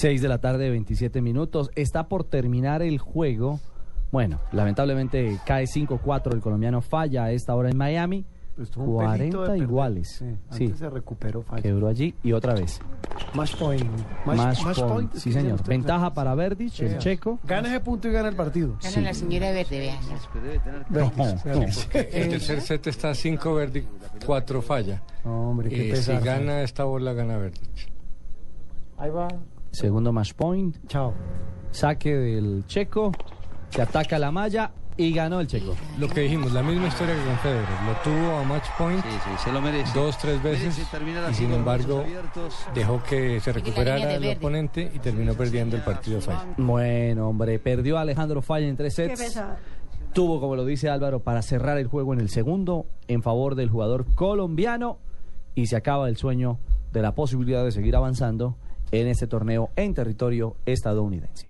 6 de la tarde, 27 minutos. Está por terminar el juego. Bueno, lamentablemente cae 5-4. El colombiano falla a esta hora en Miami. Estuvo un pelito de 40 perder. iguales. Sí, Sí, antes se recuperó falla. quebró allí y otra vez. Match point. Match point. es Sí, señor. Ventaja para Verdic, el Sí. checo. Gana ese punto y gana el partido. Gana Sí. la señora verde, vean. No, no. El tercer set está 5 Verdi, 4 falla. Hombre, qué Eh, si gana esta bola, gana Verdi. Ahí va. Segundo match point. Chao. Saque del checo. Se ataca la malla y ganó el checo. Lo que dijimos, la misma historia que con Federer. Lo tuvo a match point Sí, sí, se lo merece. dos, tres veces y sin embargo dejó que se recuperara el oponente y terminó perdiendo el partido falla. Bueno, hombre, perdió Alejandro Falla en tres sets. Tuvo, como lo dice Álvaro, para cerrar el juego en el segundo en favor del jugador colombiano y se acaba el sueño de la posibilidad de seguir avanzando en este torneo en territorio estadounidense.